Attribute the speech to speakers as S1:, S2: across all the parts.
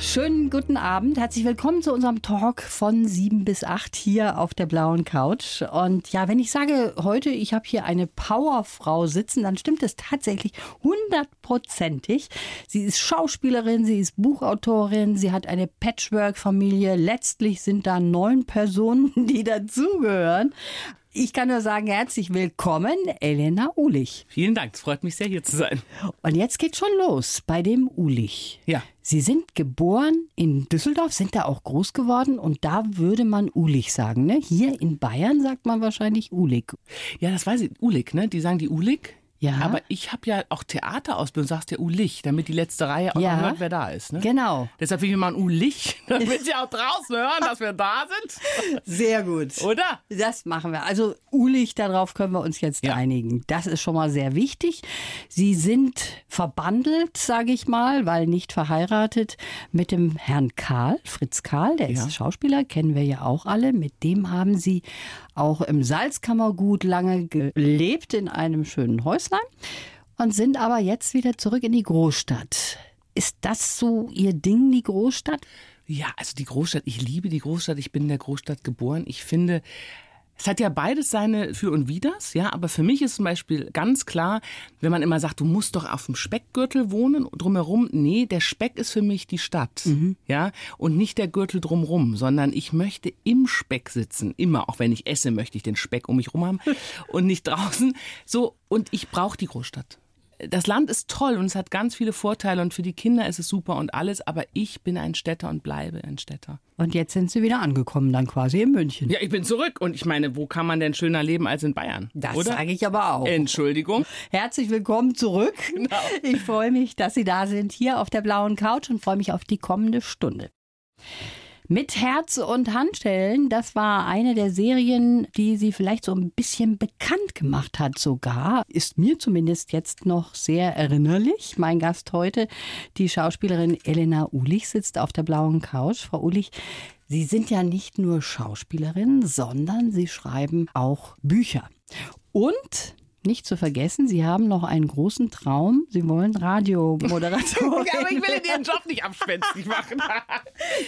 S1: Schönen guten Abend. Herzlich willkommen zu unserem Talk von 7 bis 8 hier auf der blauen Couch. Und ja, wenn ich sage heute, ich habe hier eine Powerfrau sitzen, dann stimmt es tatsächlich hundertprozentig. Sie ist Schauspielerin, sie ist Buchautorin, sie hat eine Patchwork-Familie. Letztlich sind da neun Personen, die dazugehören. Ich kann nur sagen, herzlich willkommen, Elena Ulich.
S2: Vielen Dank, es freut mich sehr, hier zu sein.
S1: Und jetzt geht's schon los bei dem Ulich.
S2: Ja.
S1: Sie sind geboren in Düsseldorf, sind da auch groß geworden und da würde man Ulich sagen, ne? Hier in Bayern sagt man wahrscheinlich Ulig.
S2: Ja, das weiß ich. Ulig, ne? Die sagen die Ulig.
S1: Ja.
S2: Aber ich habe ja auch Theaterausbildung, sagst ja Ulich, damit die letzte Reihe auch
S1: Ja.
S2: noch hört, wer da ist. Ne?
S1: Genau.
S2: Deshalb will ich mal ein Ulich, damit sie auch draußen hören, dass wir da sind.
S1: Sehr gut.
S2: Oder?
S1: Das machen wir. Also Ulich, darauf können wir uns jetzt
S2: Ja.
S1: einigen. Das ist schon mal sehr wichtig. Sie sind verbandelt, sage ich mal, weil nicht verheiratet, mit dem Herrn Karl, Fritz Karl, der ist
S2: Ja.
S1: Schauspieler, kennen wir ja auch alle. Mit dem haben Sie auch im Salzkammergut lange gelebt, in einem schönen Häuslein und sind aber jetzt wieder zurück in die Großstadt. Ist das so Ihr Ding, die Großstadt?
S2: Ja, also die Großstadt, ich liebe die Großstadt, ich bin in der Großstadt geboren. Ich finde, es hat ja beides seine Für und Widers, ja, aber für mich ist zum Beispiel ganz klar, wenn man immer sagt, du musst doch auf dem Speckgürtel wohnen, drumherum, nee, der Speck ist für mich die Stadt, ja, und nicht der Gürtel drumherum, sondern ich möchte im Speck sitzen, immer, auch wenn ich esse, möchte ich den Speck um mich rum haben und nicht draußen, so, und ich brauche die Großstadt das Land ist toll und es hat ganz viele Vorteile und für die Kinder ist es super und alles, aber ich bin ein Städter und bleibe ein Städter.
S1: Und jetzt sind Sie wieder angekommen, dann quasi in München.
S2: Ja, ich bin zurück und ich meine, wo kann man denn schöner leben als in Bayern?
S1: Das sage ich aber auch.
S2: Entschuldigung.
S1: Herzlich willkommen zurück. Ich freue mich, dass Sie da sind hier auf der blauen Couch und freue mich auf die kommende Stunde. Mit Herz und Handstellen, das war eine der Serien, die sie vielleicht so ein bisschen bekannt gemacht hat sogar. Ist mir zumindest jetzt noch sehr erinnerlich. Mein Gast heute, die Schauspielerin Elena Ulich, sitzt auf der blauen Couch. Frau Ulich, Sie sind ja nicht nur Schauspielerin, sondern Sie schreiben auch Bücher. Und nicht zu vergessen, Sie haben noch einen großen Traum. Sie wollen Radiomoderatorin.
S2: Ja, aber ich will Ihren Job nicht abspenstig machen.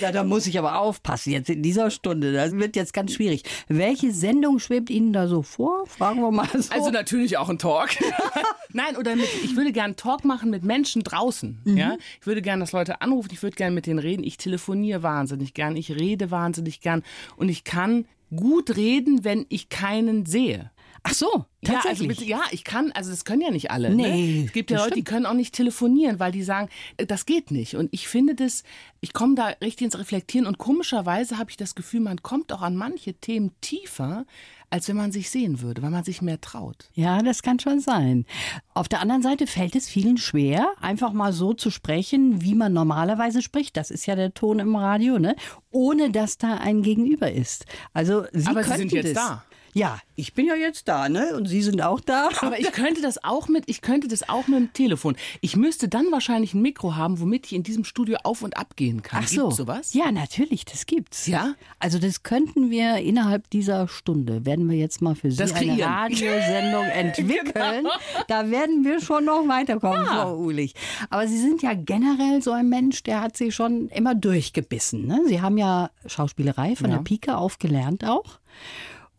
S1: Ja, da muss ich aber aufpassen jetzt in dieser Stunde. Das wird jetzt ganz schwierig. Welche Sendung schwebt Ihnen da so vor? Fragen wir mal so.
S2: Also natürlich auch ein Talk. Nein, oder mit, ich würde gerne Talk machen mit Menschen draußen.
S1: Mhm.
S2: Ja? Ich würde gerne, dass Leute anrufen, ich würde gerne mit denen reden. Ich telefoniere wahnsinnig gern, ich rede wahnsinnig gern und ich kann gut reden, wenn ich keinen sehe.
S1: Ach so,
S2: Ja, also
S1: tatsächlich.
S2: ja, ich kann, also das können ja nicht alle.
S1: Nee,
S2: ne? Es gibt ja Leute, die
S1: stimmt.
S2: können auch nicht telefonieren, weil die sagen, äh, das geht nicht. Und ich finde das, ich komme da richtig ins Reflektieren und komischerweise habe ich das Gefühl, man kommt auch an manche Themen tiefer, als wenn man sich sehen würde, weil man sich mehr traut.
S1: Ja, das kann schon sein. Auf der anderen Seite fällt es vielen schwer, einfach mal so zu sprechen, wie man normalerweise spricht. Das ist ja der Ton im Radio, ne? Ohne dass da ein Gegenüber ist. Also Sie
S2: Aber Sie sind jetzt
S1: das.
S2: da.
S1: Ja, ich bin ja jetzt da, ne? Und Sie sind auch da.
S2: Aber ich könnte das auch mit, ich könnte das auch mit dem Telefon. Ich müsste dann wahrscheinlich ein Mikro haben, womit ich in diesem Studio auf und ab gehen kann.
S1: Ach so.
S2: Gibt's sowas?
S1: Ja, natürlich, das gibt's.
S2: Ja?
S1: Also das könnten wir innerhalb dieser Stunde, werden wir jetzt mal für Sie
S2: Das
S1: eine
S2: kreieren.
S1: Radiosendung entwickeln. Da werden wir schon noch weiterkommen,
S2: Ja.
S1: Frau Ulich. Aber Sie sind ja generell so ein Mensch, der hat Sie schon immer durchgebissen. Ne? Sie haben ja Schauspielerei von
S2: Ja.
S1: der Pike auf gelernt auch.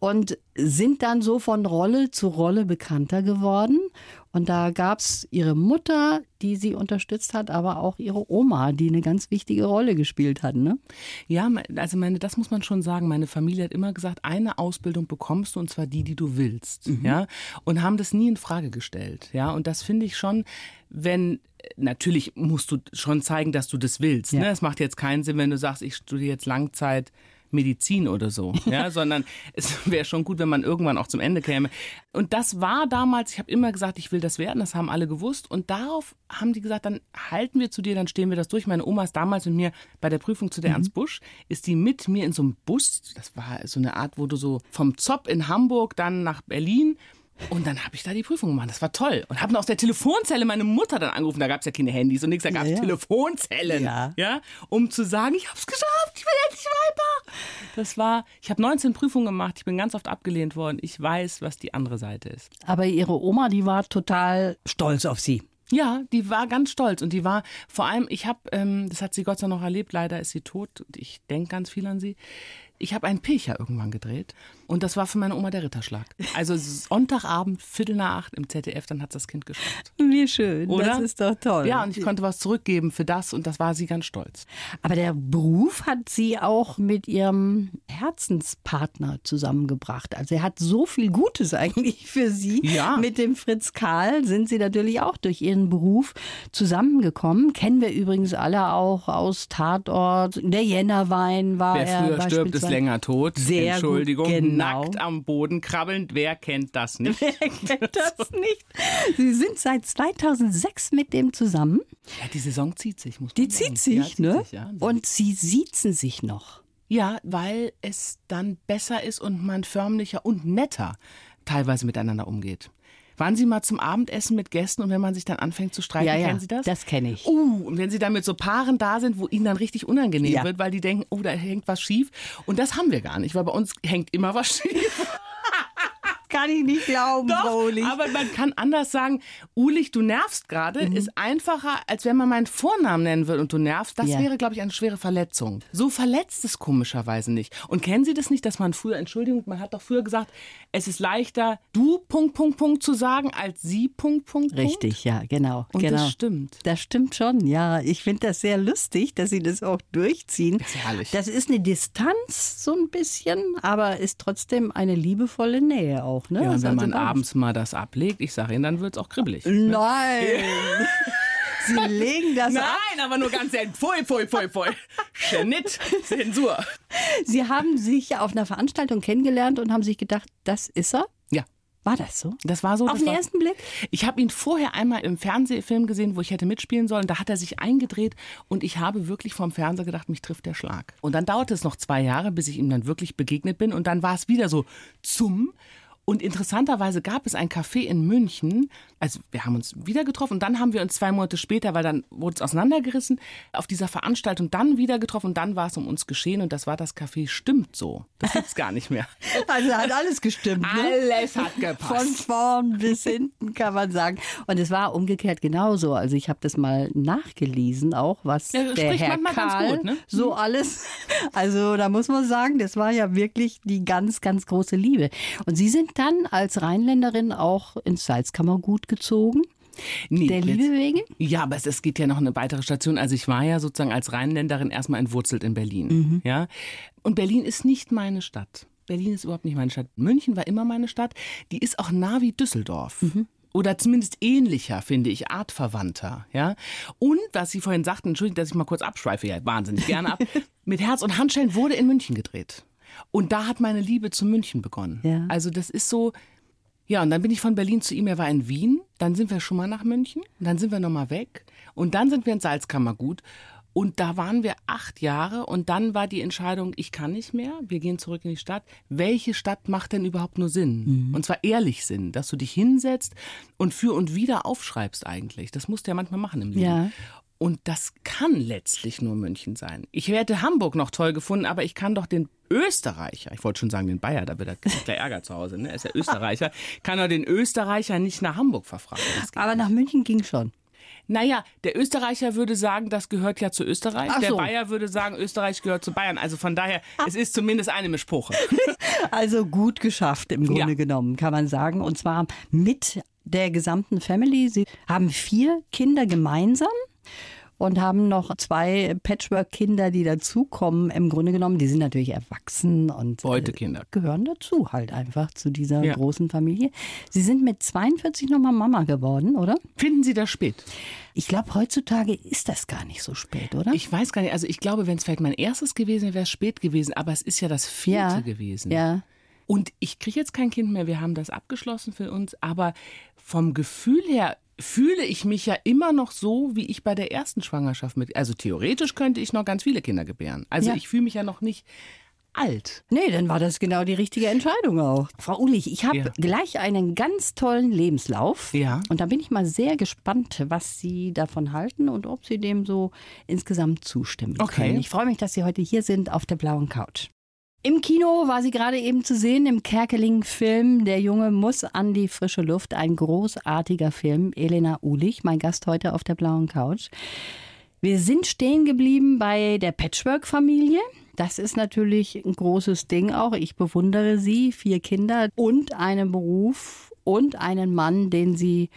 S1: Und sind dann so von Rolle zu Rolle bekannter geworden. Und da gab's ihre Mutter, die sie unterstützt hat, aber auch ihre Oma, die eine ganz wichtige Rolle gespielt hat. Ne?
S2: Ja, also meine, das muss man schon sagen. Meine Familie hat immer gesagt, eine Ausbildung bekommst du und zwar die, die du willst, ja, und haben das nie in Frage gestellt, ja. Und das finde ich schon, wenn natürlich musst du schon zeigen, dass du das willst.
S1: Ja.
S2: Ne? Es macht jetzt keinen Sinn, wenn du sagst, ich studiere jetzt Langzeit. Medizin oder so, ja, sondern es wäre schon gut, wenn man irgendwann auch zum Ende käme. Und das war damals, ich habe immer gesagt, ich will das werden, das haben alle gewusst. Und darauf haben die gesagt, dann halten wir zu dir, dann stehen wir das durch. Meine Oma ist damals mit mir bei der Prüfung zu der Ernst Busch, ist die mit mir in so einem Bus, das war so eine Art, wo du so vom Zopp in Hamburg dann nach Berlin Und dann habe ich da die Prüfung gemacht. Das war toll. Und habe aus der Telefonzelle meine Mutter dann angerufen. Da gab es ja keine Handys und nichts. Da gab es
S1: Ja, ja.
S2: Telefonzellen.
S1: Ja.
S2: Ja. Um zu sagen, ich habe es geschafft. Ich bin endlich weiter. Das war, ich habe 19 Prüfungen gemacht, ich bin ganz oft abgelehnt worden. Ich weiß, was die andere Seite ist.
S1: Aber Ihre Oma, die war total stolz auf Sie.
S2: Ja, die war ganz stolz und die war vor allem, ich habe, ähm, das hat sie Gott sei Dank noch erlebt, leider ist sie tot und ich denke ganz viel an sie. Ich habe einen Pilcher irgendwann gedreht und das war für meine Oma der Ritterschlag. Also Sonntagabend, Viertel nach acht im ZDF, dann hat das Kind geschaut.
S1: Wie schön,
S2: Oder?
S1: das ist doch toll.
S2: Ja, und ich konnte was zurückgeben für das und das war sie ganz stolz.
S1: Aber der Beruf hat Sie auch mit Ihrem Herzenspartner zusammengebracht. Also er hat so viel Gutes eigentlich für Sie.
S2: Ja.
S1: Mit dem Fritz Karl sind Sie natürlich auch durch Ihren Beruf zusammengekommen. Kennen wir übrigens alle auch aus Tatort. Der Jännerwein war
S2: Wer
S1: er
S2: früher stirbt, ist
S1: beispielsweise.
S2: Länger tot.
S1: Sehr gut,
S2: Entschuldigung,
S1: genau.
S2: nackt am Boden krabbelnd, wer kennt das nicht?
S1: Wer kennt das nicht? Sie sind seit 2006 mit dem zusammen.
S2: Ja, die Saison zieht sich, muss man
S1: Die
S2: sagen.
S1: zieht sich,
S2: ja, zieht
S1: ne?
S2: Sich, ja.
S1: Und sie siezen sich noch.
S2: ja, weil es dann besser ist und man förmlicher und netter teilweise miteinander umgeht. Waren Sie mal zum Abendessen mit Gästen und wenn man sich dann anfängt zu streiten,
S1: Ja, ja,
S2: kennen Sie das?
S1: das kenne ich.
S2: Uh, und wenn Sie dann mit so Paaren da sind, wo Ihnen dann richtig unangenehm
S1: Ja.
S2: wird, weil die denken, oh, da hängt was schief. Und das haben wir gar nicht, weil bei uns hängt immer was schief.
S1: Kann ich nicht glauben,
S2: Doch,
S1: Ulich.
S2: aber man kann anders sagen, Ulich, du nervst gerade,
S1: Mhm.
S2: ist einfacher, als wenn man meinen Vornamen nennen würde und du nervst. Das
S1: Ja.
S2: wäre, glaube ich, eine schwere Verletzung. So verletzt es komischerweise nicht. Und kennen Sie das nicht, dass man früher, Entschuldigung, man hat doch früher gesagt, es ist leichter, du Punkt, Punkt, Punkt zu sagen, als sie Punkt, Punkt, Punkt?
S1: Richtig, ja, genau.
S2: Und
S1: genau.
S2: das stimmt.
S1: Das stimmt schon, ja. Ich finde das sehr lustig, dass Sie das auch durchziehen.
S2: Das ist herrlich.
S1: Das ist eine Distanz, so ein bisschen, aber ist trotzdem eine liebevolle Nähe auch. Ne?
S2: Ja, und wenn
S1: also
S2: man abends mal das ablegt, ich sage Ihnen, dann wird es auch kribbelig.
S1: Nein! Sie legen das ab.
S2: Nein, aber nur ganz selten. Pfui, pfui, pfui, pfui. Schnitt, Zensur.
S1: Sie haben sich auf einer Veranstaltung kennengelernt und haben sich gedacht, das ist er.
S2: Ja,
S1: War das so?
S2: das war so.
S1: Auf den
S2: war,
S1: ersten Blick?
S2: Ich habe ihn vorher einmal im Fernsehfilm gesehen, wo ich hätte mitspielen sollen. Da hat er sich eingedreht und ich habe wirklich vom Fernseher gedacht, mich trifft der Schlag. Und dann dauerte es noch zwei Jahre, bis ich ihm dann wirklich begegnet bin. Und dann war es wieder so zum. Und interessanterweise gab es ein Café in München. Also wir haben uns wieder getroffen und dann haben wir uns zwei Monate später, weil dann wurde es auseinandergerissen, auf dieser Veranstaltung dann wieder getroffen und dann war es um uns geschehen und das war das Café Stimmt so. Das gibt's gar nicht mehr.
S1: Also hat alles gestimmt. Ne?
S2: Alles hat
S1: Von
S2: gepasst.
S1: vorn bis hinten kann man sagen. Und es war umgekehrt genauso. Also ich habe das mal nachgelesen, auch was
S2: Ja,
S1: der Herr Karl
S2: gut, ne?
S1: so alles. Also da muss man sagen, das war ja wirklich die ganz, ganz große Liebe. Und Sie sind dann als Rheinländerin auch ins Salzkammergut gezogen.
S2: Nee,
S1: Der Liebe wegen?
S2: Ja, aber es, es geht ja noch eine weitere Station. Also ich war ja sozusagen als Rheinländerin erstmal entwurzelt in Berlin.
S1: Mhm.
S2: Ja? Und Berlin ist nicht meine Stadt. Berlin ist überhaupt nicht meine Stadt. München war immer meine Stadt. Die ist auch nah wie Düsseldorf.
S1: Mhm.
S2: Oder zumindest ähnlicher, finde ich, artverwandter. Ja? Und, was Sie vorhin sagten, entschuldigen, dass ich mal kurz abschweife, ja, wahnsinnig gerne ab. Mit Herz und Handschellen wurde in München gedreht. Und da hat meine Liebe zu München begonnen.
S1: Ja.
S2: Also das ist so, ja, und dann bin ich von Berlin zu ihm, er war in Wien, dann sind wir schon mal nach München, dann sind wir nochmal weg und dann sind wir ins Salzkammergut und da waren wir acht Jahre und dann war die Entscheidung, ich kann nicht mehr, wir gehen zurück in die Stadt. Welche Stadt macht denn überhaupt nur Sinn? Und zwar ehrlich Sinn, dass du dich hinsetzt und für und wieder aufschreibst eigentlich. Das musst du ja manchmal machen im Leben.
S1: Ja.
S2: Und das kann letztlich nur München sein. Ich hätte Hamburg noch toll gefunden, aber ich kann doch den Österreicher, ich wollte schon sagen den Bayer, da wird er gleich Ärger zu Hause, ne? er ist ja Österreicher, kann doch den Österreicher nicht nach Hamburg geht
S1: Aber nach München ging schon.
S2: naja, der Österreicher würde sagen, das gehört ja zu Österreich.
S1: Ach
S2: Der
S1: so.
S2: Bayer würde sagen, Österreich gehört zu Bayern. Also von daher, es ist zumindest eine Mischproche.
S1: Also gut geschafft im Grunde
S2: Ja.
S1: genommen, kann man sagen. Und zwar mit der gesamten Family. Sie haben vier Kinder gemeinsam und haben noch zwei Patchwork-Kinder, die dazukommen. Im Grunde genommen, die sind natürlich erwachsen und
S2: Heute
S1: äh,
S2: Kinder.
S1: gehören dazu halt einfach zu dieser
S2: Ja.
S1: großen Familie. Sie sind mit 42 nochmal Mama geworden, oder?
S2: Finden Sie das spät?
S1: Ich glaube, heutzutage ist das gar nicht so spät, oder?
S2: Ich weiß gar nicht. Also ich glaube, wenn es vielleicht mein erstes gewesen wäre, wäre es spät gewesen. Aber es ist ja das vierte
S1: ja,
S2: gewesen.
S1: Ja.
S2: Und ich kriege jetzt kein Kind mehr, wir haben das abgeschlossen für uns, aber vom Gefühl her fühle ich mich ja immer noch so, wie ich bei der ersten Schwangerschaft mit. Also theoretisch könnte ich noch ganz viele Kinder gebären. Also
S1: Ja.
S2: ich fühle mich ja noch nicht alt.
S1: Nee, dann war das genau die richtige Entscheidung auch. Frau Ulich, ich habe
S2: Ja.
S1: gleich einen ganz tollen Lebenslauf.
S2: Ja.
S1: Und da bin ich mal sehr gespannt, was Sie davon halten und ob Sie dem so insgesamt zustimmen
S2: Okay.
S1: können. Ich freue mich, dass Sie heute hier sind auf der blauen Couch. Im Kino war sie gerade eben zu sehen im Kerkeling-Film Der Junge muss an die frische Luft. Ein großartiger Film. Elena Ulich, mein Gast heute auf der blauen Couch. Wir sind stehen geblieben bei der Patchwork-Familie. Das ist natürlich ein großes Ding auch. Ich bewundere sie. Vier Kinder und einen Beruf und einen Mann, den sie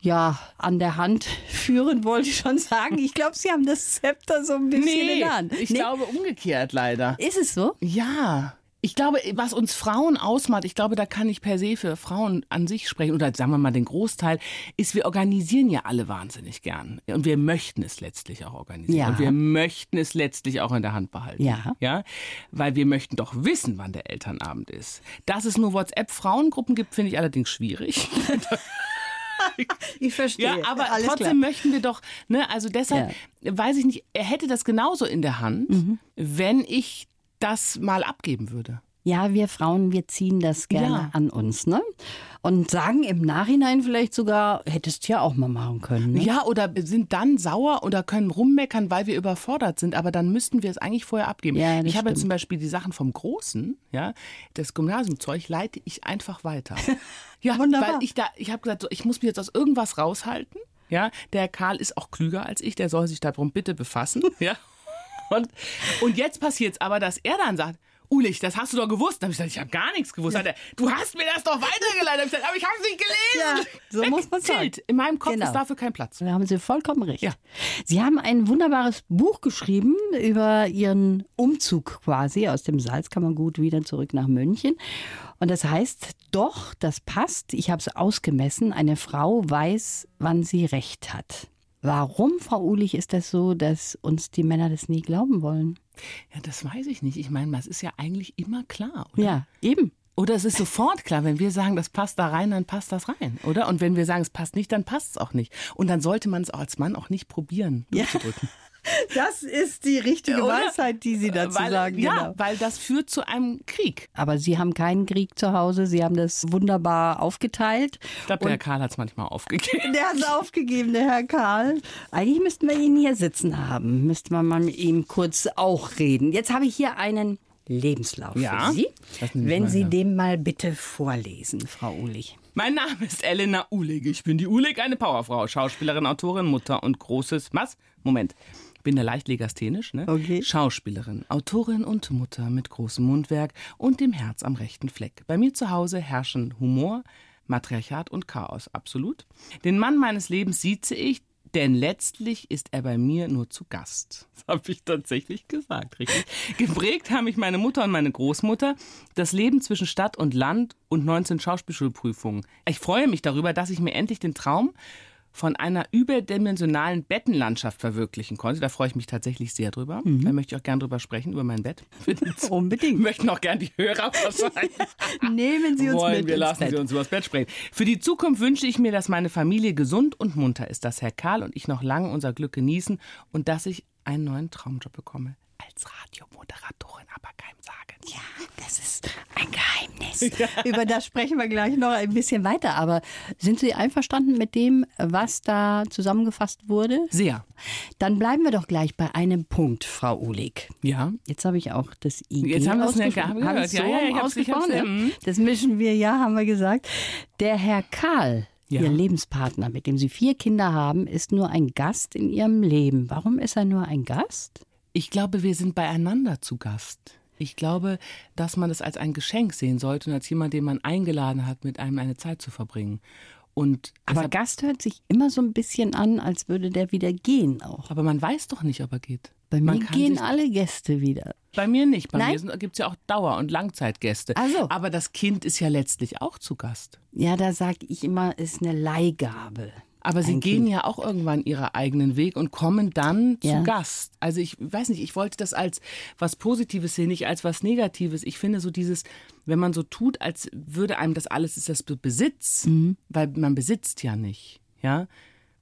S1: ja, an der Hand führen, wollte ich schon sagen. Ich glaube, Sie haben das Zepter so ein bisschen
S2: nee,
S1: in der Hand.
S2: Ich nee. glaube umgekehrt leider.
S1: Ist es so?
S2: Ja. Ich glaube, was uns Frauen ausmacht, ich glaube, da kann ich per se für Frauen an sich sprechen, oder sagen wir mal den Großteil, ist, wir organisieren ja alle wahnsinnig gern. Und wir möchten es letztlich auch organisieren. Ja. Und wir möchten es letztlich auch in der Hand behalten.
S1: Ja.
S2: ja. Weil wir möchten doch wissen, wann der Elternabend ist. Dass es nur WhatsApp-Frauengruppen gibt, finde ich allerdings schwierig.
S1: ich verstehe.
S2: Ja, aber Alles trotzdem klar. möchten wir doch, ne, also deshalb ja. weiß ich nicht, er hätte das genauso in der Hand, mhm. wenn ich das mal abgeben würde.
S1: Ja, wir Frauen, wir ziehen das gerne ja. an uns, ne? Und sagen im Nachhinein vielleicht sogar, hättest du ja auch mal machen können. Ne?
S2: Ja, oder sind dann sauer oder können rummeckern, weil wir überfordert sind, aber dann müssten wir es eigentlich vorher abgeben. Ja, ich habe jetzt zum Beispiel die Sachen vom Großen, ja, das Gymnasiumzeug leite ich einfach weiter. ja, Wunderbar. weil ich da, ich habe gesagt, ich muss mich jetzt aus irgendwas raushalten. Ja, der Karl ist auch klüger als ich, der soll sich darum bitte befassen. ja. Und, und jetzt passiert es aber, dass er dann sagt, Ulich, das hast du doch gewusst. Dann habe ich gesagt, ich habe gar nichts gewusst. Ja. Er, du hast mir das doch weitergeleitet. Ich gesagt, aber ich habe es nicht gelesen.
S1: Ja, so Weg, muss man sagen.
S2: In meinem Kopf genau. ist dafür kein Platz.
S1: Da haben Sie vollkommen recht. Ja. Sie haben ein wunderbares Buch geschrieben über Ihren Umzug quasi aus dem Salzkammergut wieder zurück nach München. Und das heißt, doch, das passt. Ich habe es ausgemessen. Eine Frau weiß, wann sie recht hat. Warum, Frau Ulich, ist das so, dass uns die Männer das nie glauben wollen?
S2: Ja, das weiß ich nicht. Ich meine, das ist ja eigentlich immer klar, oder?
S1: Ja, eben.
S2: Oder es ist sofort klar, wenn wir sagen, das passt da rein, dann passt das rein, oder? Und wenn wir sagen, es passt nicht, dann passt es auch nicht. Und dann sollte man es auch als Mann auch nicht probieren, durchzudrücken.
S1: Das ist die richtige Oder? Weisheit, die Sie dazu
S2: weil,
S1: sagen.
S2: Ja, genau. weil das führt zu einem Krieg.
S1: Aber Sie haben keinen Krieg zu Hause. Sie haben das wunderbar aufgeteilt.
S2: Ich glaube, der Herr Karl hat es manchmal aufgegeben.
S1: Der hat es aufgegeben, der Herr Karl. Eigentlich müssten wir ihn hier sitzen haben. Müsste man mal mit ihm kurz auch reden. Jetzt habe ich hier einen Lebenslauf ja? für Sie. Wenn Sie den mal bitte vorlesen, Frau Uhlig.
S2: Mein Name ist Elena Uhlig. Ich bin die Uhlig, eine Powerfrau, Schauspielerin, Autorin, Mutter und großes. Was? Moment bin da leicht legasthenisch, ne?
S1: Okay.
S2: Schauspielerin, Autorin und Mutter mit großem Mundwerk und dem Herz am rechten Fleck. Bei mir zu Hause herrschen Humor, Matriarchat und Chaos, absolut. Den Mann meines Lebens sieze ich, denn letztlich ist er bei mir nur zu Gast. Das habe ich tatsächlich gesagt, richtig. Geprägt haben mich meine Mutter und meine Großmutter, das Leben zwischen Stadt und Land und 19 Schauspielschulprüfungen. Ich freue mich darüber, dass ich mir endlich den Traum von einer überdimensionalen Bettenlandschaft verwirklichen konnte. Da freue ich mich tatsächlich sehr drüber. Mhm. Da möchte ich auch gern drüber sprechen, über mein Bett.
S1: Unbedingt.
S2: Möchten auch gern die Hörer wahrscheinlich.
S1: Nehmen Sie uns
S2: Wollen,
S1: mit
S2: Wir lassen Bett. Sie uns über das Bett sprechen. Für die Zukunft wünsche ich mir, dass meine Familie gesund und munter ist, dass Herr Karl und ich noch lange unser Glück genießen und dass ich einen neuen Traumjob bekomme. Als Radiomoderatorin, aber keinem sagen.
S1: Ja, das ist ein Geheimnis. Ja. Über das sprechen wir gleich noch ein bisschen weiter. Aber sind Sie einverstanden mit dem, was da zusammengefasst wurde?
S2: Sehr.
S1: Dann bleiben wir doch gleich bei einem Punkt, Frau Uhlig.
S2: Ja.
S1: Jetzt habe ich auch das IG
S2: Jetzt haben wir es nicht gehabt. Ja,
S1: so ja, ja, ich ausgesprochen. Mhm. Das mischen wir ja, haben wir gesagt. Der Herr Karl, ja. Ihr Lebenspartner, mit dem Sie vier Kinder haben, ist nur ein Gast in Ihrem Leben. Warum ist er nur ein Gast?
S2: Ich glaube, wir sind beieinander zu Gast. Ich glaube, dass man das als ein Geschenk sehen sollte und als jemand, den man eingeladen hat, mit einem eine Zeit zu verbringen. Und
S1: aber Gast hört sich immer so ein bisschen an, als würde der wieder gehen auch.
S2: Aber man weiß doch nicht, ob er geht.
S1: Bei mir gehen alle Gäste wieder.
S2: Bei mir nicht. Bei Nein? mir gibt es ja auch Dauer- und Langzeitgäste.
S1: Also.
S2: Aber das Kind ist ja letztlich auch zu Gast.
S1: Ja, da sage ich immer, ist eine Leihgabe.
S2: Aber sie gehen ja auch irgendwann ihren eigenen Weg und kommen dann ja. zu Gast. Also ich weiß nicht, ich wollte das als was Positives sehen, nicht als was Negatives. Ich finde so dieses, wenn man so tut, als würde einem das alles ist das Besitz, mhm. weil man besitzt ja nicht, ja.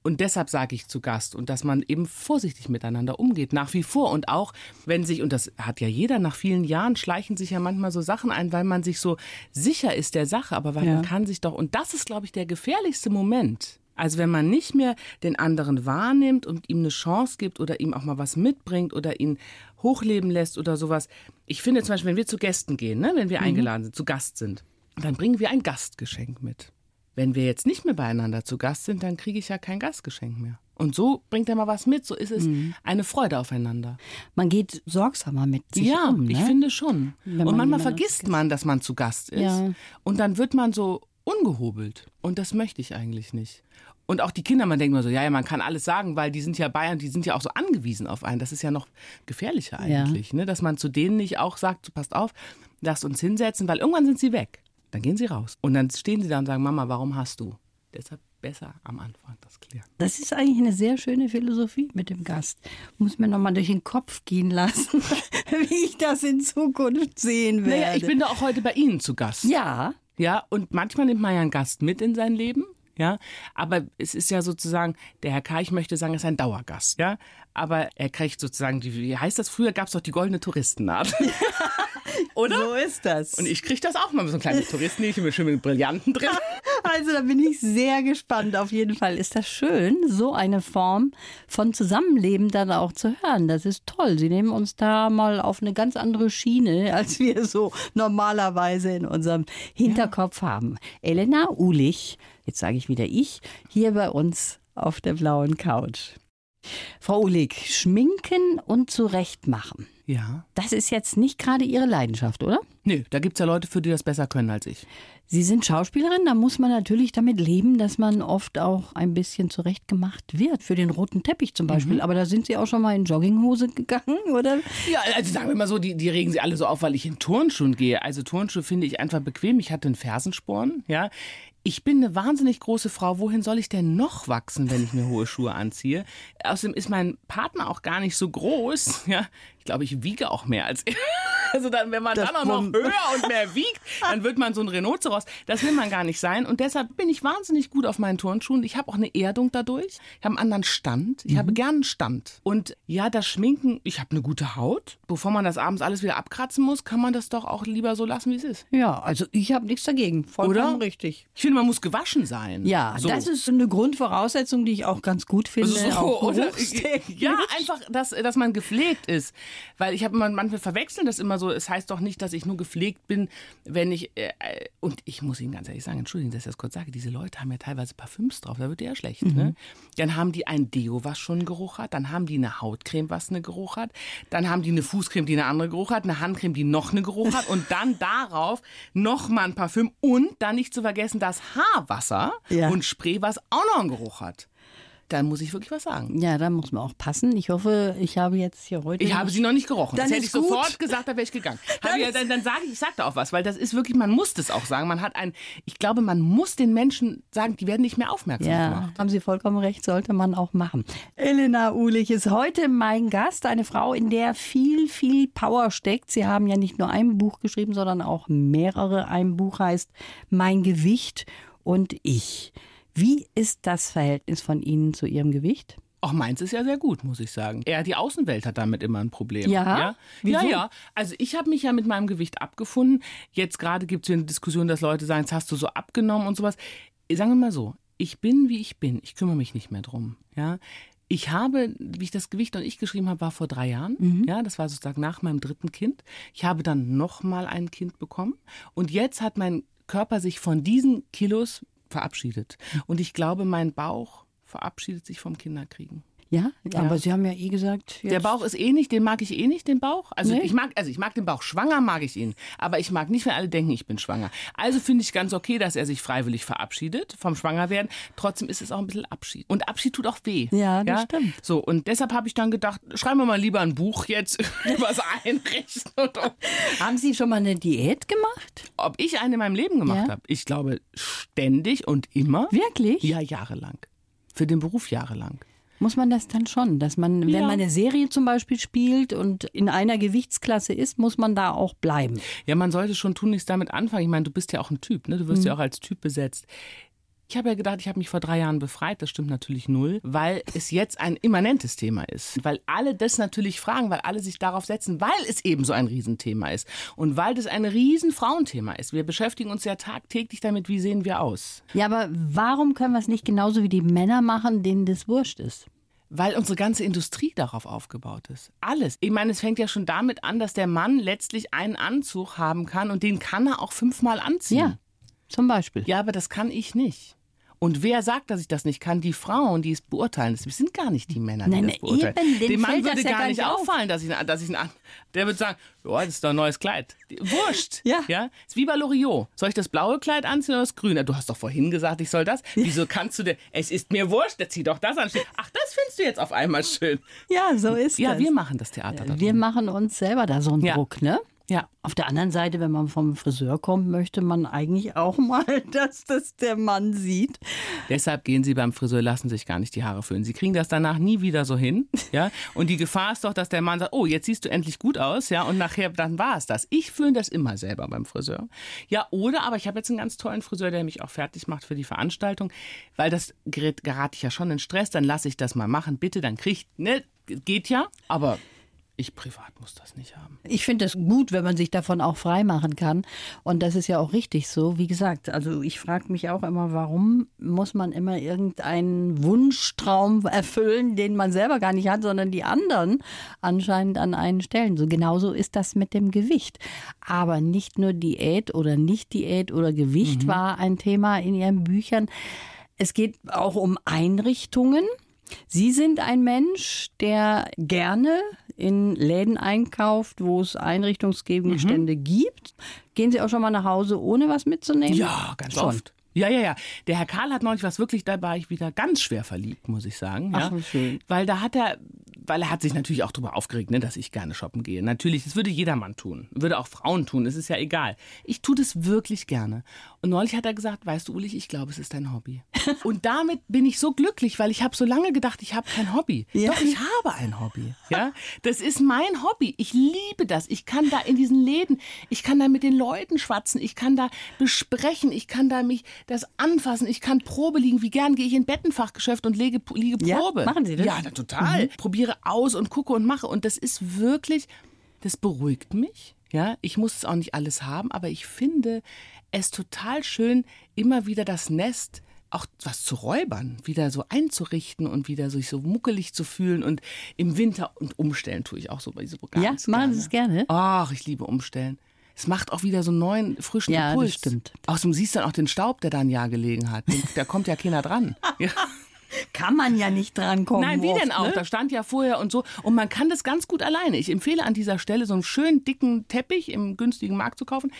S2: Und deshalb sage ich zu Gast und dass man eben vorsichtig miteinander umgeht, nach wie vor. Und auch, wenn sich, und das hat ja jeder nach vielen Jahren, schleichen sich ja manchmal so Sachen ein, weil man sich so sicher ist der Sache, aber weil ja. man kann sich doch, und das ist, glaube ich, der gefährlichste Moment, also wenn man nicht mehr den anderen wahrnimmt und ihm eine Chance gibt oder ihm auch mal was mitbringt oder ihn hochleben lässt oder sowas, Ich finde zum Beispiel, wenn wir zu Gästen gehen, ne, wenn wir eingeladen sind, zu Gast sind, dann bringen wir ein Gastgeschenk mit. Wenn wir jetzt nicht mehr beieinander zu Gast sind, dann kriege ich ja kein Gastgeschenk mehr. Und so bringt er mal was mit. So ist es eine Freude aufeinander.
S1: Man geht sorgsamer mit sich
S2: ja,
S1: um. Ne?
S2: ich finde schon.
S1: Wenn
S2: Und
S1: man
S2: manchmal vergisst man, dass man zu Gast ist.
S1: Ja.
S2: Und dann wird man so ungehobelt. Und das möchte ich eigentlich nicht. Und auch die Kinder, man denkt immer so, ja, ja, man kann alles sagen, weil die sind ja Bayern, die sind ja auch so angewiesen auf einen. Das ist ja noch gefährlicher
S1: Ja.
S2: eigentlich, ne? dass man zu denen nicht auch sagt, so, passt auf, lasst uns hinsetzen, weil irgendwann sind sie weg. Dann gehen sie raus. Und dann stehen sie da und sagen, Mama, warum hast du? Deshalb besser am Anfang das klären.
S1: Das ist eigentlich eine sehr schöne Philosophie mit dem Gast. Muss mir noch mal durch den Kopf gehen lassen, wie ich das in Zukunft sehen werde.
S2: Naja, ich bin da auch heute bei Ihnen zu Gast.
S1: ja,
S2: Ja, und manchmal nimmt man ja einen Gast mit in sein Leben. Ja, aber es ist ja sozusagen, der Herr K., ich möchte sagen, ist ein Dauergast. Ja, aber er kriegt sozusagen, die, wie heißt das? Früher gab es doch die goldene Touristennaht. Oder?
S1: so ist das.
S2: Und ich kriege das auch mal, so ein kleines Touristennähchen mit schön mit Brillanten drin.
S1: Also da bin ich sehr gespannt. Auf jeden Fall ist das schön, so eine Form von Zusammenleben dann auch zu hören. Das ist toll. Sie nehmen uns da mal auf eine ganz andere Schiene, als wir so normalerweise in unserem Hinterkopf haben. Elena Ulich, jetzt sage ich wieder ich, hier bei uns auf der blauen Couch. Frau Ulig, schminken und zurechtmachen.
S2: Ja.
S1: Das ist jetzt nicht gerade Ihre Leidenschaft, oder?
S2: Nö, da gibt es ja Leute, für die das besser können als ich.
S1: Sie sind Schauspielerin, da muss man natürlich damit leben, dass man oft auch ein bisschen zurechtgemacht wird. Für den roten Teppich zum Beispiel. Aber da sind Sie auch schon mal in Jogginghose gegangen, oder?
S2: Ja, also sagen wir mal so, die, die regen sie alle so auf, weil ich in Turnschuhen gehe. Also Turnschuhe finde ich einfach bequem. Ich hatte einen Fersensporn, ja. Ich bin eine wahnsinnig große Frau. Wohin soll ich denn noch wachsen, wenn ich mir hohe Schuhe anziehe? Außerdem ist mein Partner auch gar nicht so groß. Ja, glaube, ich wiege auch mehr als er. Also dann, wenn man
S1: Das
S2: dann auch noch höher und mehr wiegt, dann wird man so ein Rhinoceros. Das will man gar nicht sein. Und deshalb bin ich wahnsinnig gut auf meinen Turnschuhen. Ich habe auch eine Erdung dadurch. Ich habe einen anderen Stand. Ich habe gern einen Stand. Und ja, das Schminken, ich habe eine gute Haut. Bevor man das abends alles wieder abkratzen muss, kann man das doch auch lieber so lassen, wie es ist.
S1: Ja, also ich habe nichts dagegen. Vollkommen
S2: Oder?
S1: richtig.
S2: Ich finde, man muss gewaschen sein.
S1: Ja,
S2: so.
S1: das ist eine Grundvoraussetzung, die ich auch ganz gut finde.
S2: So, oder? Ja, einfach, dass, dass man gepflegt ist. Weil ich habe man manchmal verwechseln das immer so. Es heißt doch nicht, dass ich nur gepflegt bin, wenn ich. Äh, äh, und ich muss Ihnen ganz ehrlich sagen, entschuldigen, dass ich das kurz sage, diese Leute haben ja teilweise Parfüms drauf, da wird ja schlecht. Ne? Dann haben die ein Deo, was schon einen Geruch hat. Dann haben die eine Hautcreme, was einen Geruch hat. Dann haben die eine Fußcreme, die eine andere Geruch hat. Eine Handcreme, die noch einen Geruch hat. Und dann darauf nochmal ein Parfüm. Und dann nicht zu vergessen das Haarwasser
S1: Ja.
S2: und Spray, was auch noch einen Geruch hat. Dann muss ich wirklich was sagen.
S1: Ja, da muss man auch passen. Ich hoffe, ich habe jetzt hier heute.
S2: Ich habe sie noch nicht gerochen.
S1: Dann
S2: das hätte ich
S1: gut.
S2: sofort gesagt, da wäre ich gegangen.
S1: Dann
S2: ja, dann, dann sage ich, ich sage da auch was, weil das ist wirklich, man muss das auch sagen. Man hat ein, ich glaube, man muss den Menschen sagen, die werden nicht mehr aufmerksam
S1: Ja,
S2: gemacht.
S1: haben Sie vollkommen recht, sollte man auch machen. Elena Uhlich ist heute mein Gast, eine Frau, in der viel, viel Power steckt. Sie haben ja nicht nur ein Buch geschrieben, sondern auch mehrere. Ein Buch heißt Mein Gewicht und ich. Wie ist das Verhältnis von Ihnen zu Ihrem Gewicht?
S2: Auch meins ist ja sehr gut, muss ich sagen. Eher die Außenwelt hat damit immer ein Problem.
S1: Ja?
S2: Ja,
S1: Wieso?
S2: ja, ja. Also ich habe mich ja mit meinem Gewicht abgefunden. Jetzt gerade gibt es hier eine Diskussion, dass Leute sagen, jetzt hast du so abgenommen und sowas. Sagen wir mal so, ich bin, wie ich bin. Ich kümmere mich nicht mehr drum. Ja. Ich habe, wie ich das Gewicht und ich geschrieben habe, war vor drei Jahren. Ja, das war sozusagen nach meinem dritten Kind. Ich habe dann nochmal ein Kind bekommen. Und jetzt hat mein Körper sich von diesen Kilos verabschiedet. Und ich glaube, mein Bauch verabschiedet sich vom Kinderkriegen.
S1: Ja,
S2: Ja.
S1: aber Sie haben ja eh gesagt,
S2: Der Bauch ist eh nicht, den mag ich eh nicht, den Bauch. Also
S1: Nee?
S2: ich mag, also ich mag den Bauch. Schwanger mag ich ihn. Aber ich mag nicht, wenn alle denken, ich bin schwanger. Also finde ich ganz okay, dass er sich freiwillig verabschiedet vom Schwangerwerden. Trotzdem ist es auch ein bisschen Abschied. Und Abschied tut auch weh.
S1: Ja, das stimmt.
S2: So, und deshalb habe ich dann gedacht, schreiben wir mal lieber ein Buch jetzt übers Einrichten. Und
S1: Haben Sie schon mal eine Diät gemacht?
S2: ob ich eine in meinem Leben gemacht
S1: Ja.
S2: habe? Ich glaube, ständig und immer.
S1: Wirklich?
S2: Ja, jahrelang. Für den Beruf jahrelang.
S1: Muss man das dann schon, dass man, wenn
S2: Ja.
S1: man eine Serie zum Beispiel spielt und in einer Gewichtsklasse ist, muss man da auch bleiben.
S2: Ja, man sollte schon tunlichst damit anfangen. Ich meine, du bist ja auch ein Typ, ne? Du wirst ja auch als Typ besetzt. Ich habe ja gedacht, ich habe mich vor drei Jahren befreit. Das stimmt natürlich null, weil es jetzt ein immanentes Thema ist. Weil alle das natürlich fragen, weil alle sich darauf setzen, weil es eben so ein Riesenthema ist. Und weil das ein riesen Frauenthema ist. Wir beschäftigen uns ja tagtäglich damit, wie sehen wir aus.
S1: Ja, aber warum können wir es nicht genauso wie die Männer machen, denen das wurscht ist?
S2: Weil unsere ganze Industrie darauf aufgebaut ist. Alles. Ich meine, es fängt ja schon damit an, dass der Mann letztlich einen Anzug haben kann und den kann er auch fünfmal anziehen.
S1: Ja, zum Beispiel.
S2: Ja, aber das kann ich nicht. Und wer sagt, dass ich das nicht kann? Die Frauen, die es beurteilen. Das sind gar nicht die Männer, die
S1: Nein,
S2: das beurteilen.
S1: eben,
S2: Dem Mann würde
S1: das ja
S2: gar
S1: gar
S2: nicht
S1: nicht auf.
S2: auffallen, dass ich, dass ich einen, der würde sagen, ja, das ist doch ein neues Kleid. Wurscht.
S1: Ja.
S2: ja. Ist wie bei Loriot. Soll ich das blaue Kleid anziehen oder das grüne? Du hast doch vorhin gesagt, ich soll das. Wieso kannst du denn? Es ist mir wurscht, der zieh doch das an. Ach, das findest du jetzt auf einmal schön.
S1: Ja, so ist
S2: Ja,
S1: das.
S2: wir machen das Theater. da
S1: Wir machen uns selber da so einen
S2: Ja.
S1: Druck, ne?
S2: Ja.
S1: Auf der anderen Seite, wenn man vom Friseur kommt, möchte man eigentlich auch mal, dass das der Mann sieht.
S2: Deshalb gehen Sie beim Friseur, lassen sich gar nicht die Haare föhnen. Sie kriegen das danach nie wieder so hin. Ja? Und die Gefahr ist doch, dass der Mann sagt, oh, jetzt siehst du endlich gut aus, ja, und nachher, dann war es das. Ich föhne das immer selber beim Friseur. Ja, oder, aber ich habe jetzt einen ganz tollen Friseur, der mich auch fertig macht für die Veranstaltung, weil das gerät, gerate ich ja schon in Stress, dann lasse ich das mal machen, bitte, dann kriegt, ne, geht ja, aber ich privat muss das nicht haben.
S1: Ich finde es gut, wenn man sich davon auch frei machen kann. Und das ist ja auch richtig so. Wie gesagt, also ich frage mich auch immer, warum muss man immer irgendeinen Wunschtraum erfüllen, den man selber gar nicht hat, sondern die anderen anscheinend an einen stellen. So genauso ist das mit dem Gewicht. Aber nicht nur Diät oder nicht Diät oder Gewicht war ein Thema in Ihren Büchern. Es geht auch um Einrichtungen. Sie sind ein Mensch, der gerne in Läden einkauft, wo es Einrichtungsgegenstände gibt. Gehen Sie auch schon mal nach Hause, ohne was mitzunehmen?
S2: Ja, ganz
S1: Schon.
S2: oft. Ja, ja, ja. Der Herr Karl hat neulich was wirklich, da war ich wieder ganz schwer verliebt, muss ich sagen. Ja?
S1: Ach, schön.
S2: Weil da hat er, weil er hat sich natürlich auch darüber aufgeregt, ne, dass ich gerne shoppen gehe. Natürlich, das würde jedermann tun. Würde auch Frauen tun, es ist ja egal. Ich tue das wirklich gerne. Und neulich hat er gesagt, weißt du, Ulich, ich glaube, es ist dein Hobby. Und damit bin ich so glücklich, weil ich habe so lange gedacht, ich habe kein Hobby.
S1: Ja.
S2: Doch, ich habe ein Hobby. Ja, das ist mein Hobby. Ich liebe das. Ich kann da in diesen Läden, ich kann da mit den Leuten schwatzen, ich kann da besprechen, ich kann da mich das anfassen, ich kann Probe liegen. Wie gern gehe ich in Bettenfachgeschäft und lege, liege
S1: Ja,
S2: Probe.
S1: machen Sie das?
S2: Ja, total. Probiere aus und gucke und mache. Und das ist wirklich, das beruhigt mich. Ja, ich muss es auch nicht alles haben, aber ich finde es total schön, immer wieder das Nest auch was zu räubern, wieder so einzurichten und wieder sich so muckelig zu fühlen und im Winter und umstellen tue ich auch so, so ganz
S1: Ja, machen Sie es gerne?
S2: Ach, ich liebe umstellen. Es macht auch wieder so einen neuen, frischen
S1: Ja,
S2: Impuls.
S1: stimmt.
S2: Außerdem siehst du dann auch den Staub, der da ein Jahr gelegen hat. Den- Da kommt ja keiner dran. Ja.
S1: Kann man ja nicht drankommen.
S2: Nein, wie
S1: oft,
S2: denn auch?
S1: Ne?
S2: Da stand ja vorher und so. Und man kann das ganz gut alleine. Ich empfehle an dieser Stelle so einen schönen dicken Teppich im günstigen Markt zu kaufen,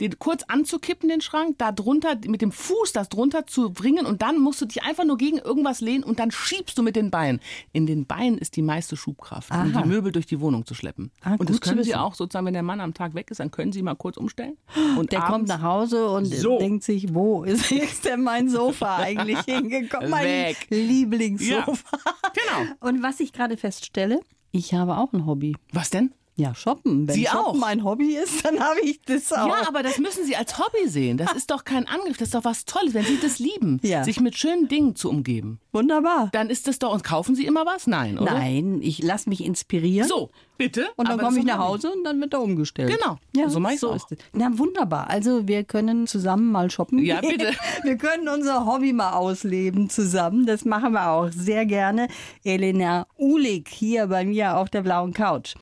S2: den kurz anzukippen, den Schrank, da drunter mit dem Fuß das drunter zu bringen und dann musst du dich einfach nur gegen irgendwas lehnen und dann schiebst du mit den Beinen. In den Beinen ist die meiste Schubkraft, um
S1: Aha.
S2: die Möbel durch die Wohnung zu schleppen.
S1: Ah,
S2: und das können Sie auch sozusagen, wenn der Mann am Tag weg ist, dann können Sie mal kurz umstellen. Und
S1: Der kommt nach Hause und
S2: So.
S1: denkt sich, wo ist jetzt denn mein Sofa eigentlich hingekommen? Mein
S2: Weg.
S1: Lieblingssofa.
S2: Genau.
S1: Und was ich gerade feststelle, ich habe auch ein Hobby.
S2: Was denn?
S1: Ja, shoppen. Wenn
S2: Sie
S1: shoppen
S2: auch?
S1: mein Hobby ist, dann habe ich das auch.
S2: Ja, aber das müssen Sie als Hobby sehen. Das ist doch kein Angriff, das ist doch was Tolles, wenn Sie das lieben,
S1: Ja.
S2: sich mit schönen Dingen zu umgeben.
S1: Wunderbar.
S2: Dann ist das doch, und kaufen Sie immer was? Nein, oder?
S1: Nein, ich lasse mich inspirieren.
S2: So, bitte.
S1: Und dann komme ich nach Hause und dann wird er umgestellt.
S2: Genau.
S1: Ja,
S2: So mach ich's
S1: so ist es. Na, wunderbar. Also wir können zusammen mal shoppen.
S2: Ja, bitte.
S1: Wir können unser Hobby mal ausleben zusammen. Das machen wir auch sehr gerne. Elena Uhlig hier bei mir auf der blauen Couch.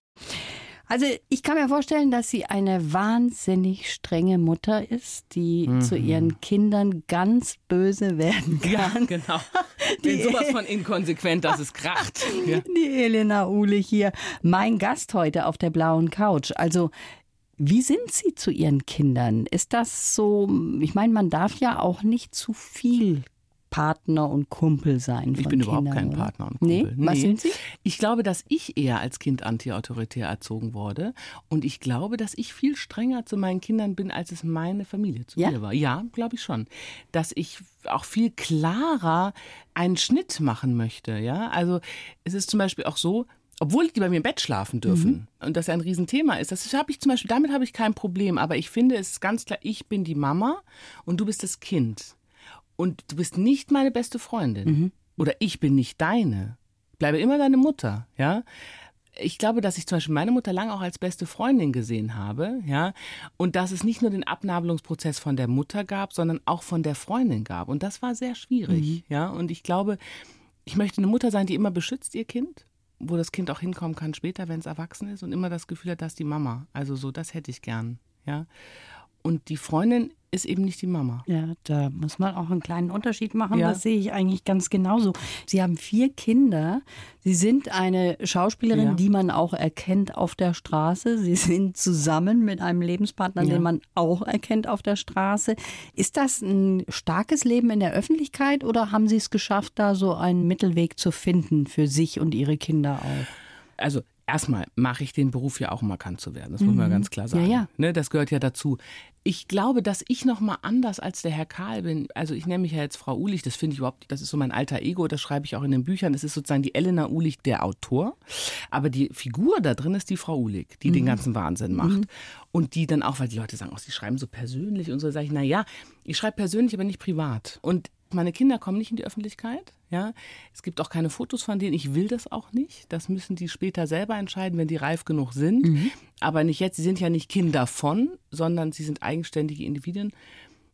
S1: Also ich kann mir vorstellen, dass sie eine wahnsinnig strenge Mutter ist, die
S2: Mhm.
S1: zu ihren Kindern ganz böse werden kann.
S2: Ja, genau. Bin sowas von inkonsequent, dass es kracht. Ja.
S1: Die Elena Uhle hier, mein Gast heute auf der blauen Couch. Also, wie sind Sie zu Ihren Kindern? Ist das so, ich meine, man darf ja auch nicht zu viel Partner und Kumpel sein. Von
S2: Ich bin überhaupt
S1: Kindern,
S2: kein
S1: oder?
S2: Partner und Kumpel.
S1: Nee? Was sind Sie?
S2: Ich glaube, dass ich eher als Kind antiautoritär erzogen wurde. Und ich glaube, dass ich viel strenger zu meinen Kindern bin, als es meine Familie zu
S1: Ja?
S2: mir war. Ja, glaube ich schon. Dass ich auch viel klarer einen Schnitt machen möchte. Ja, also es ist zum Beispiel auch so, obwohl die bei mir im Bett schlafen dürfen und das ein Riesenthema ist, das habe ich zum Beispiel, damit habe ich kein Problem. Aber ich finde, es ist ganz klar, ich bin die Mama und du bist das Kind. Und du bist nicht meine beste Freundin. Oder ich bin nicht deine. Bleibe immer deine Mutter, ja. Ich glaube, dass ich zum Beispiel meine Mutter lange auch als beste Freundin gesehen habe, ja, und dass es nicht nur den Abnabelungsprozess von der Mutter gab, sondern auch von der Freundin gab. Und das war sehr schwierig, ja. Und ich glaube, ich möchte eine Mutter sein, die immer beschützt ihr Kind, wo das Kind auch hinkommen kann später, wenn es erwachsen ist und immer das Gefühl hat, dass die Mama. Also so, das hätte ich gern. Ja. Und die Freundin ist eben nicht die Mama.
S1: Ja, da muss man auch einen kleinen Unterschied machen. Ja. Das sehe ich eigentlich ganz genauso. Sie haben vier Kinder. Sie sind eine Schauspielerin, ja. die man auch erkennt auf der Straße. Sie sind zusammen mit einem Lebenspartner, ja. den man auch erkennt auf der Straße. Ist das ein starkes Leben in der Öffentlichkeit oder haben Sie es geschafft, da so einen Mittelweg zu finden für sich und Ihre Kinder auch?
S2: Also erstmal mache ich den Beruf ja auch, um erkannt zu werden. Das muss man mhm. ganz klar sagen.
S1: Ja, ja.
S2: Ne, das gehört ja dazu. Ich glaube, dass ich noch mal anders als der Herr Karl bin. Also ich nenne mich ja jetzt Frau Ulich. Das finde ich überhaupt, das ist so mein alter Ego. Das schreibe ich auch in den Büchern. Das ist sozusagen die Elena Ulich, der Autor. Aber die Figur da drin ist die Frau Ulich, die mhm. den ganzen Wahnsinn macht. Mhm. Und die dann auch, weil die Leute sagen, oh, sie schreiben so persönlich und so, sage ich, na ja, ich schreibe persönlich, aber nicht privat. Und meine Kinder kommen nicht in die Öffentlichkeit. Ja, es gibt auch keine Fotos von denen. Ich will das auch nicht. Das müssen die später selber entscheiden, wenn die reif genug sind. Mhm. Aber nicht jetzt. Sie sind ja nicht Kinder von, sondern sie sind eigenständige Individuen.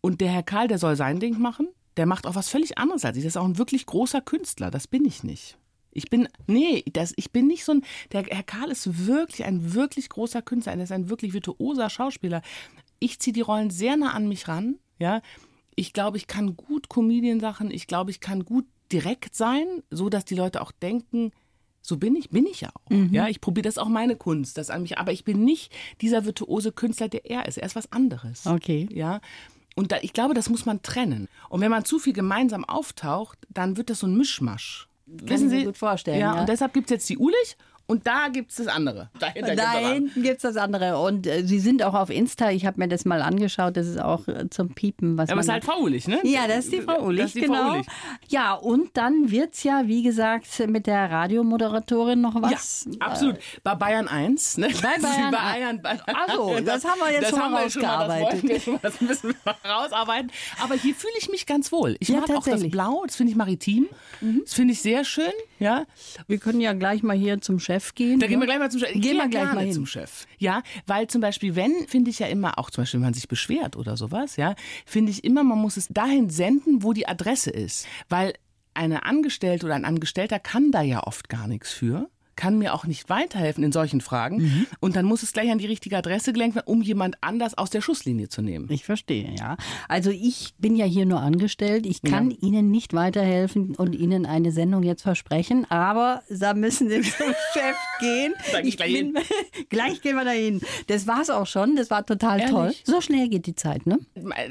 S2: Und der Herr Karl, der soll sein Ding machen. Der macht auch was völlig anderes als ich. Das ist auch ein wirklich großer Künstler. Das bin ich nicht. Ich bin, nee, das, ich bin nicht so ein, der Herr Karl ist wirklich ein wirklich großer Künstler. Er ist ein wirklich virtuoser Schauspieler. Ich ziehe die Rollen sehr nah an mich ran, ja. Ich glaube, ich kann gut Comedian-Sachen. Ich glaube, ich kann gut direkt sein, so dass die Leute auch denken, so bin ich, bin ich ja auch. Mhm. Ja, ich probiere das auch meine Kunst, das an mich, aber ich bin nicht dieser virtuose Künstler, der er ist. Er ist was anderes.
S1: Okay.
S2: Ja. Und da, ich glaube, das muss man trennen. Und wenn man zu viel gemeinsam auftaucht, dann wird das so ein Mischmasch.
S1: Kann Wissen Sie? gut vorstellen.
S2: Ja, ja. und deshalb gibt es jetzt die Ulich und da gibt es das andere.
S1: Dahinter da hinten gibt es das andere. Und äh, Sie sind auch auf Insta. Ich habe mir das mal angeschaut. Das ist auch äh, zum Piepen. Was
S2: ja, aber es ist halt Frau Ulich, ne?
S1: Ja, das ist die Frau Ulich, die genau. Frau Ulich. Ja, und dann wird es ja, wie gesagt, mit der Radiomoderatorin noch was.
S2: Ja, absolut. Bei Bayern 1. Ne?
S1: Bei Bayern, Bayern, Bayern
S2: Also,
S1: das haben wir jetzt schon mal rausgearbeitet.
S2: Schon mal, das, das müssen wir rausarbeiten. Aber hier fühle ich mich ganz wohl. Ich ja, mag auch das Blau. Das finde ich maritim. Mhm. Das finde ich sehr schön. Ja.
S1: Wir können ja gleich mal hier zum Chef Chef gehen.
S2: Da gehen wir gleich mal zum Chef.
S1: Gehen wir gleich mal hin.
S2: zum Chef. Ja, weil zum Beispiel, wenn, finde ich ja immer, auch zum Beispiel, wenn man sich beschwert oder sowas, ja, finde ich immer, man muss es dahin senden, wo die Adresse ist. Weil eine Angestellte oder ein Angestellter kann da ja oft gar nichts für kann mir auch nicht weiterhelfen in solchen Fragen. Mhm. Und dann muss es gleich an die richtige Adresse gelenkt werden, um jemand anders aus der Schusslinie zu nehmen.
S1: Ich verstehe, ja. Also ich bin ja hier nur angestellt. Ich kann ja. Ihnen nicht weiterhelfen und Ihnen eine Sendung jetzt versprechen, aber da müssen Sie zum Chef gehen.
S2: ich gleich, bin,
S1: gleich gehen wir dahin. Das war's auch schon. Das war total Ehrlich? toll. So schnell geht die Zeit, ne?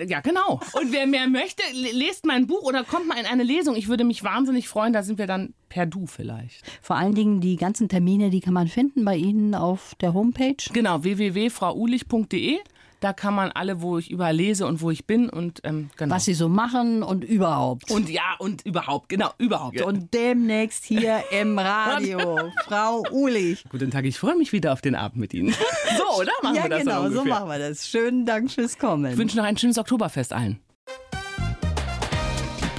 S2: Ja, genau. Und wer mehr möchte, lest mein Buch oder kommt mal in eine Lesung. Ich würde mich wahnsinnig freuen. Da sind wir dann per Du vielleicht.
S1: Vor allen Dingen die ganzen Termine, die kann man finden bei Ihnen auf der Homepage.
S2: Genau, www.frauulich.de. Da kann man alle, wo ich überall lese und wo ich bin und ähm, genau.
S1: Was sie so machen und überhaupt.
S2: Und ja, und überhaupt, genau, überhaupt.
S1: Und demnächst hier im Radio, Frau Ulich.
S2: Guten Tag, ich freue mich wieder auf den Abend mit Ihnen. So, oder?
S1: Machen ja, wir das genau, so machen wir das. Schönen Dank fürs Kommen.
S2: Ich wünsche noch ein schönes Oktoberfest allen.